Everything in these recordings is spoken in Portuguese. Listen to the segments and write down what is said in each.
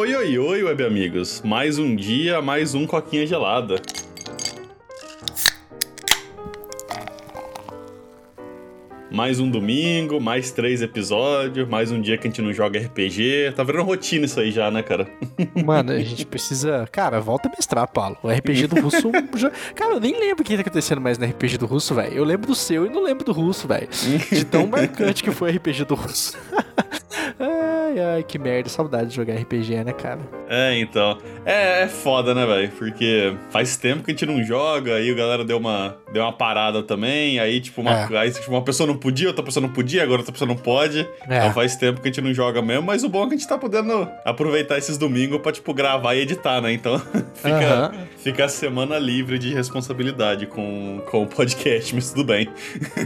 Oi, oi, oi, web amigos. Mais um dia, mais um coquinha gelada. Mais um domingo, mais três episódios, mais um dia que a gente não joga RPG. Tá virando rotina isso aí já, né, cara? Mano, a gente precisa. Cara, volta a mestrar, Paulo. O RPG do russo. já... Cara, eu nem lembro o que tá acontecendo mais no RPG do russo, velho. Eu lembro do seu e não lembro do russo, velho. De tão marcante que foi o RPG do russo. ai, ai, que merda. Saudade de jogar RPG, né, cara? É, então. É, é foda, né, velho? Porque faz tempo que a gente não joga, aí a galera deu uma, deu uma parada também, aí, tipo, uma, é. aí, tipo, uma pessoa não podia, outra pessoa não podia, agora outra pessoa não pode. É. Então faz tempo que a gente não joga mesmo, mas o bom é que a gente tá podendo aproveitar esses domingos pra, tipo, gravar e editar, né? Então fica, fica a semana livre de responsabilidade com, com o podcast, mas tudo bem.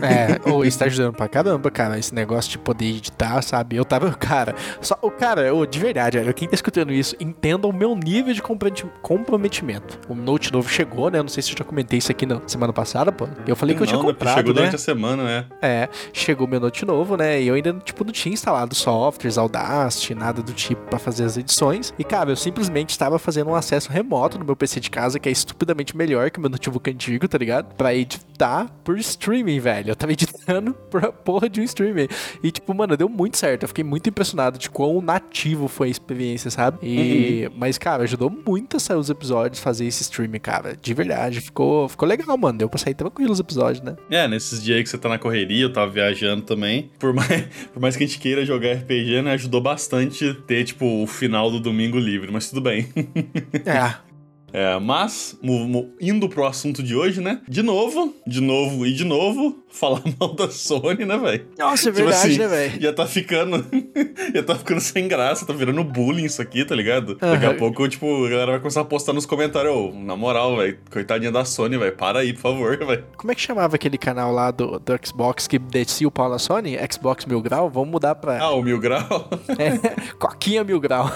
É, ou está ajudando pra caramba, cara, esse negócio de poder editar, sabe? Eu tava, cara, só, o cara, eu, de verdade, olha, quem tá escutando isso, entenda o meu nível de comprometimento. O Note novo chegou, né? Não sei se eu já comentei isso aqui na semana passada, pô. Eu falei que eu tinha comprado, chegou né? durante a semana, né? É, chegou meu Note novo, né? E eu ainda, tipo, não tinha instalado softwares, Audacity, nada do tipo para fazer as edições. E, cara, eu simplesmente estava fazendo um acesso remoto no meu PC de casa, que é estupidamente melhor que o meu notebook antigo, tá ligado? Pra editar por streaming, velho. Eu tava editando por porra de um streaming. E, tipo, mano, deu muito certo. Eu fiquei muito impressionado de quão nativo foi a experiência, sabe? E, uhum. Mas, cara, ajudou muito a sair os episódios, fazer esse streaming, cara. De verdade. Ficou, ficou legal, mano. Deu pra sair tranquilo os episódios, né? É, nesses dias aí que você tá na correria, eu tava viajando também. Por mais, por mais que a gente queira jogar RPG, né? Ajudou bastante ter, tipo, o final do domingo livre, mas tudo bem. é. É, mas, indo pro assunto de hoje, né? De novo, de novo e de novo, falar mal da Sony, né, velho? Nossa, é tipo verdade, assim, né, velho? Já tá ficando. já tá ficando sem graça, tá virando bullying isso aqui, tá ligado? Uhum. Daqui a pouco, tipo, a galera vai começar a postar nos comentários, ô, na moral, velho, coitadinha da Sony, velho, para aí, por favor, velho. Como é que chamava aquele canal lá do, do Xbox que descia o pau na Sony? Xbox Mil Grau? Vamos mudar pra. Ah, o Mil Grau? é, Coquinha Mil Grau.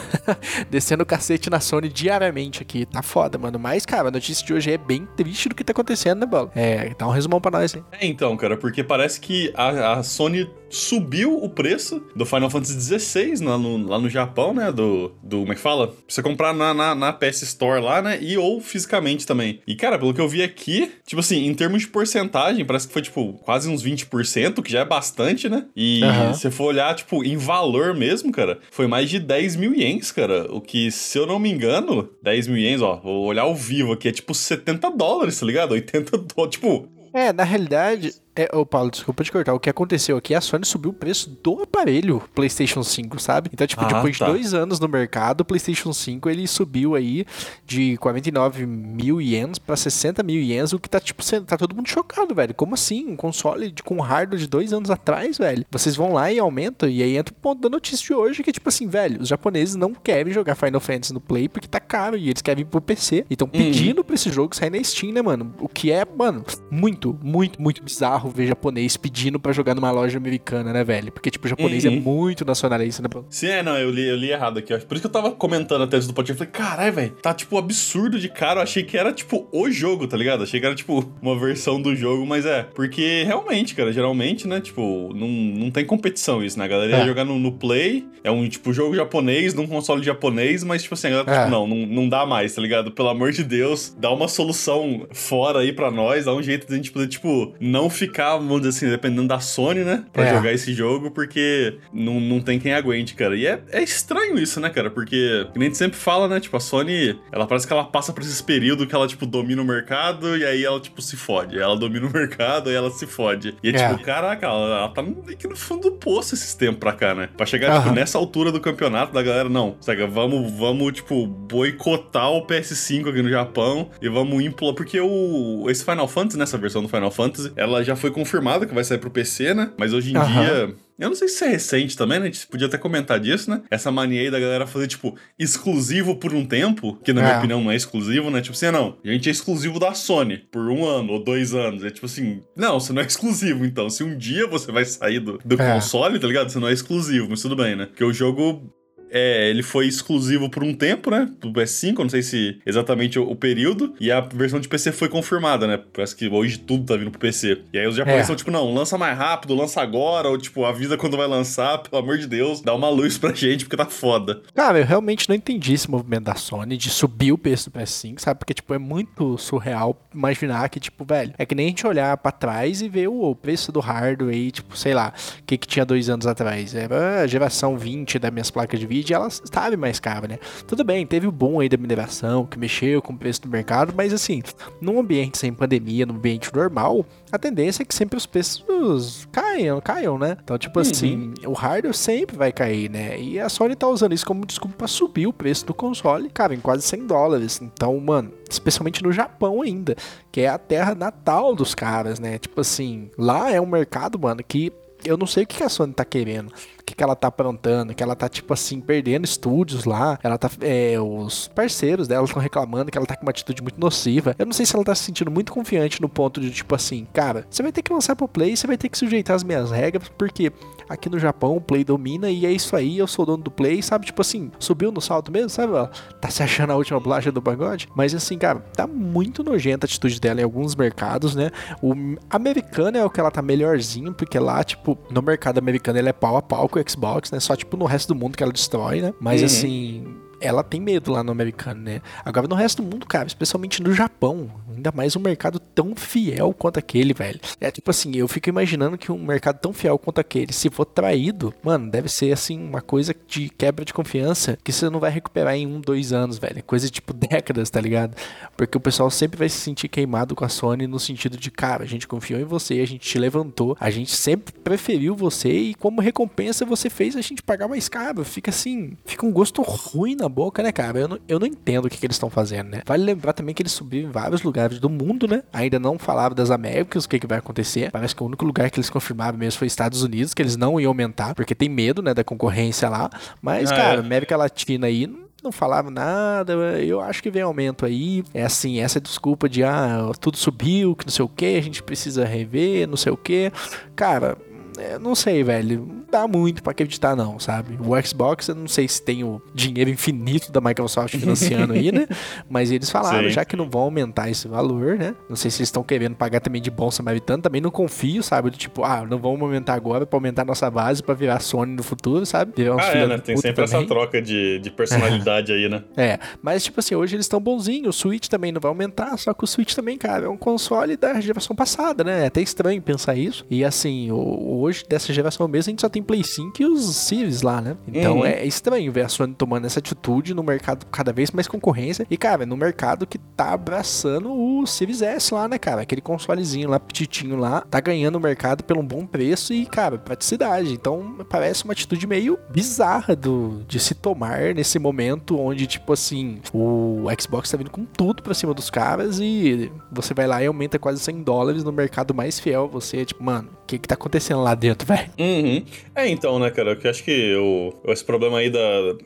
Descendo o cacete na Sony diariamente aqui. Tá foda, mano. Mas, cara, a notícia de hoje é bem triste do que tá acontecendo, né, Bola? É, dá um resumão pra nós, hein? É, então, cara, porque parece que a, a Sony subiu o preço do Final Fantasy XVI lá no, lá no Japão, né? Do, do. Como é que fala? Pra você comprar na, na, na, PS Store lá, né? E ou fisicamente também. E, cara, pelo que eu vi aqui, tipo assim, em termos de porcentagem, parece que foi, tipo, quase uns 20%, que já é bastante, né? E uhum. se for olhar, tipo, em valor mesmo, cara, foi mais de 10 mil ienes, cara. O que, se eu não me engano, 10 mil ienes, ó, vou olhar ao vivo aqui, é tipo 70 dólares, tá ligado? 80 dólares. Tipo, é, na realidade, é, ô Paulo, desculpa te cortar. O que aconteceu aqui, a Sony subiu o preço do aparelho PlayStation 5, sabe? Então, tipo, ah, depois tá. de dois anos no mercado, o PlayStation 5 ele subiu aí de 49 mil ienes pra 60 mil ienes, o que tá, tipo, tá todo mundo chocado, velho. Como assim? Um console de, com hardware de dois anos atrás, velho? Vocês vão lá e aumentam, e aí entra o ponto da notícia de hoje, que é tipo assim, velho, os japoneses não querem jogar Final Fantasy no Play porque tá caro, e eles querem ir pro PC. E estão uhum. pedindo uhum. pra esse jogo sair na Steam, né, mano? O que é, mano, muito, muito, muito bizarro bizarro ver japonês pedindo para jogar numa loja americana, né, velho? Porque, tipo, o japonês é uhum. é muito nacionalista, né? Sim, é, não, eu li, eu li errado aqui. Por isso que eu tava comentando até do podcast. Eu falei, caralho, velho, tá, tipo, absurdo de caro. Eu achei que era, tipo, o jogo, tá ligado? Achei que era, tipo, uma versão do jogo, mas é. Porque, realmente, cara, geralmente, né, tipo, não, não tem competição isso, né? A galera ia é. jogar no, no, Play, é um, tipo, jogo japonês, num console japonês, mas, tipo assim, a galera, é. tipo, não, não, não dá mais, tá ligado? Pelo amor de Deus, dá uma solução fora aí pra nós, dá um jeito de a gente poder, tipo, não ficar ficar, vamos dizer assim, dependendo da Sony, né? Pra é. jogar esse jogo, porque não, não tem quem aguente, cara. E é, é estranho isso, né, cara? Porque, que nem a gente sempre fala, né? Tipo, a Sony, ela parece que ela passa por esses períodos que ela, tipo, domina o mercado e aí ela, tipo, se fode. Ela domina o mercado e ela se fode. E é, é. tipo, caraca, ela, ela tá meio que no fundo do poço esses tempos pra cá, né? Pra chegar, uhum. tipo, nessa altura do campeonato da galera, não. Sabe, vamos, vamos, tipo, boicotar o PS5 aqui no Japão e vamos implorar. Porque o, esse Final Fantasy, nessa versão do Final Fantasy, ela já foi confirmada que vai sair pro PC, né? Mas hoje em uhum. dia. Eu não sei se é recente também, né? A gente podia até comentar disso, né? Essa mania aí da galera fazer, tipo, exclusivo por um tempo, que na é. minha opinião não é exclusivo, né? Tipo assim, ah, não, a gente é exclusivo da Sony por um ano ou dois anos. É tipo assim, não, você não é exclusivo, então. Se um dia você vai sair do, do é. console, tá ligado? Você não é exclusivo, mas tudo bem, né? Porque o jogo é, ele foi exclusivo por um tempo, né? Do PS5, não sei se exatamente o, o, período. E a versão de PC foi confirmada, né? Parece que hoje tudo tá vindo pro PC. E aí os japoneses é. são tipo, não, lança mais rápido, lança agora, ou tipo, avisa quando vai lançar, pelo amor de Deus, dá uma luz pra gente, porque tá foda. Cara, eu realmente não entendi esse movimento da Sony de subir o preço do PS5, sabe? Porque, tipo, é muito surreal imaginar que, tipo, velho, é que nem a gente olhar pra trás e ver o preço do hardware aí, tipo, sei lá, o que, que tinha dois anos atrás. Era a geração 20 das minhas placas de vídeo ela estava mais cara, né? Tudo bem, teve o boom aí da mineração, que mexeu com o preço do mercado, mas assim, num ambiente sem pandemia, num ambiente normal, a tendência é que sempre os preços caiam, caiam, né? Então, tipo uhum. assim, o hardware sempre vai cair, né? E a Sony tá usando isso como desculpa pra subir o preço do console, cara, em quase 100 dólares. Então, mano, especialmente no Japão ainda, que é a terra natal dos caras, né? Tipo assim, lá é um mercado, mano, que eu não sei o que a Sony tá querendo que, que ela tá aprontando, que ela tá, tipo assim, perdendo estúdios lá. Ela tá. É, os parceiros dela estão reclamando que ela tá com uma atitude muito nociva. Eu não sei se ela tá se sentindo muito confiante no ponto de, tipo assim, cara, você vai ter que lançar pro Play, você vai ter que sujeitar as minhas regras, porque aqui no Japão o Play domina e é isso aí, eu sou dono do Play, sabe? Tipo assim, subiu no salto mesmo, sabe? Tá se achando a última bolacha do pagode? Mas assim, cara, tá muito nojenta a atitude dela em alguns mercados, né? O americano é o que ela tá melhorzinho, porque lá, tipo, no mercado americano ele é pau a pau com o Xbox, né? Só tipo no resto do mundo que ela destrói, né? Mas uhum. assim, ela tem medo lá no americano, né? Agora no resto do mundo, cara, especialmente no Japão, ainda mais um mercado tão fiel quanto aquele, velho. É tipo assim, eu fico imaginando que um mercado tão fiel quanto aquele, se for traído, mano, deve ser assim, uma coisa de quebra de confiança que você não vai recuperar em um, dois anos, velho. Coisa tipo décadas, tá ligado? Porque o pessoal sempre vai se sentir queimado com a Sony no sentido de, cara, a gente confiou em você, a gente te levantou, a gente sempre preferiu você e como recompensa você fez a gente pagar mais caro. Fica assim, fica um gosto ruim na boca, né, cara? Eu não, eu não entendo o que, que eles estão fazendo, né? Vale lembrar também que eles subiram em vários lugares do mundo, né? Ainda não falava das Américas, o que, que vai acontecer. Parece que o único lugar que eles confirmaram mesmo foi Estados Unidos, que eles não iam aumentar, porque tem medo, né, da concorrência lá. Mas, ah, cara, é. América Latina aí não falava nada, eu acho que vem aumento aí. É assim, essa desculpa de ah, tudo subiu, que não sei o que, a gente precisa rever, não sei o que. Cara, é, não sei, velho. Não dá muito para acreditar, não, sabe? O Xbox, eu não sei se tem o dinheiro infinito da Microsoft financiando aí, né? Mas eles falaram, Sim. já que não vão aumentar esse valor, né? Não sei se eles estão querendo pagar também de bom samaritano, também não confio, sabe? Tipo, ah, não vamos aumentar agora para aumentar nossa base para virar Sony no futuro, sabe? Virar uns ah, é, né? Tem sempre também. essa troca de, de personalidade aí, né? É, mas tipo assim, hoje eles estão bonzinhos, o Switch também não vai aumentar, só que o Switch também, cara, é um console da geração passada, né? É até estranho pensar isso. E assim, o, hoje, dessa geração mesmo, a gente só tem Play 5 e os Series lá, né? Então uhum. é estranho ver a Sony tomando essa atitude no mercado cada vez mais concorrência. E, cara, no mercado que tá abraçando o Series S lá, né, cara? Aquele consolezinho lá, petitinho lá, tá ganhando o mercado pelo um bom preço e, cara, praticidade. Então, parece uma atitude meio bizarra do, de se tomar nesse momento onde, tipo assim, o Xbox tá vindo com tudo pra cima dos caras e você vai lá e aumenta quase 100 dólares no mercado mais fiel. Você, tipo, mano, que que tá acontecendo lá dentro, velho? Uhum. É, então, né, cara, eu acho que o, esse problema aí da,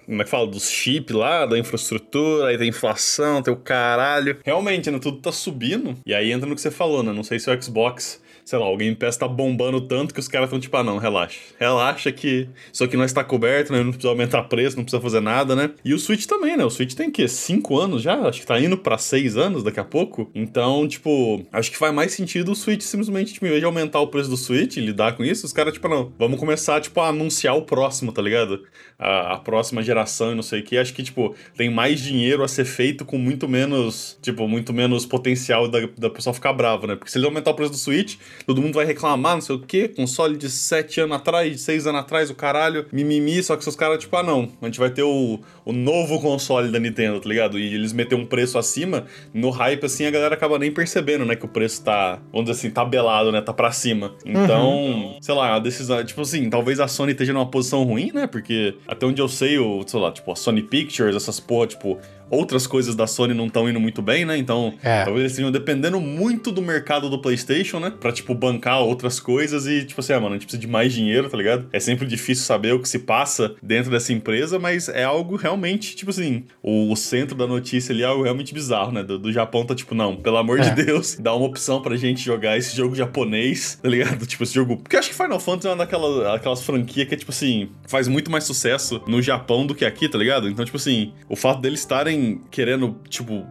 como é que fala, dos chips lá, da infraestrutura, aí da inflação, tem o caralho. Realmente, né, tudo tá subindo. E aí entra no que você falou, né, não sei se o Xbox sei lá, o Game Pass tá bombando tanto que os caras estão tipo, ah, não, relaxa. Relaxa que isso aqui não está coberto, né? Não precisa aumentar preço, não precisa fazer nada, né? E o Switch também, né? O Switch tem que 5 anos já, acho que tá indo para 6 anos daqui a pouco. Então, tipo, acho que faz mais sentido o Switch simplesmente, tipo, em vez de aumentar o preço do Switch lidar com isso, os caras, tipo, não, vamos começar, tipo, a anunciar o próximo, tá ligado? A, a próxima geração e não sei o que. Acho que, tipo, tem mais dinheiro a ser feito com muito menos, tipo, muito menos potencial da, da pessoa ficar brava, né? Porque se ele aumentar o preço do Switch, todo mundo vai reclamar, não sei o quê, console de 7 anos atrás, de 6 anos atrás, o caralho, mimimi, só que seus caras, tipo, ah não, a gente vai ter o, o novo console da Nintendo, tá ligado? E eles meter um preço acima, no hype, assim, a galera acaba nem percebendo, né, que o preço tá, vamos dizer assim, tabelado, né, tá pra cima. Então, uhum. sei lá, a decisão, tipo assim, talvez a Sony esteja numa posição ruim, né, porque até onde eu sei, o, sei lá, tipo, a Sony Pictures, essas porra, tipo, outras coisas da Sony não estão indo muito bem, né? Então, é. talvez eles estejam dependendo muito do mercado do PlayStation, né? Pra, tipo, bancar outras coisas e, tipo assim, ah, mano, a gente precisa de mais dinheiro, tá ligado? É sempre difícil saber o que se passa dentro dessa empresa, mas é algo realmente, tipo assim, o, o centro da notícia ali é algo realmente bizarro, né? Do, do Japão tá tipo, não, pelo amor é. de Deus, dá uma opção pra gente jogar esse jogo japonês, tá ligado? Tipo, esse jogo. Porque eu acho que Final Fantasy é uma daquelas, aquelas franquias que é, tipo assim, faz muito mais sucesso no Japão do que aqui, tá ligado? Então, tipo assim, o fato deles estarem querendo, tipo,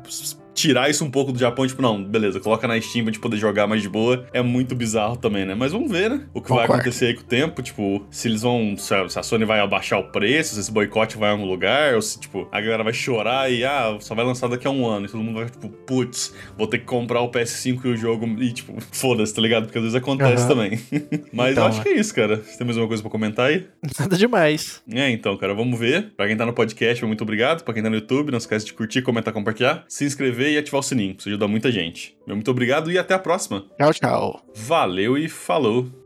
tirar isso um pouco do Japão, tipo, não, beleza, coloca na Steam pra gente poder jogar mais de boa, é muito bizarro também, né? Mas vamos ver, né? O que Concordo. vai acontecer aí com o tempo, tipo, se eles vão. Se a Sony vai abaixar o preço, se esse boicote vai em algum lugar, ou se, tipo, a galera vai chorar e, ah, só vai lançar daqui a um ano. E todo mundo vai, tipo, putz, vou ter que comprar o PS5 e o jogo e, tipo, foda-se, tá ligado? Porque às vezes acontece uhum. também. Mas então, eu acho é. que é isso, cara. Você tem mais alguma coisa pra comentar aí? Nada demais. É, então, cara, vamos ver. Pra quem tá no podcast, muito obrigado. Pra quem tá no YouTube, não esquece de curtir, comentar, compartilhar, se inscrever e ativar o sininho. Isso ajuda muita gente. Meu muito obrigado e até a próxima. Tchau, tchau. Valeu e falou.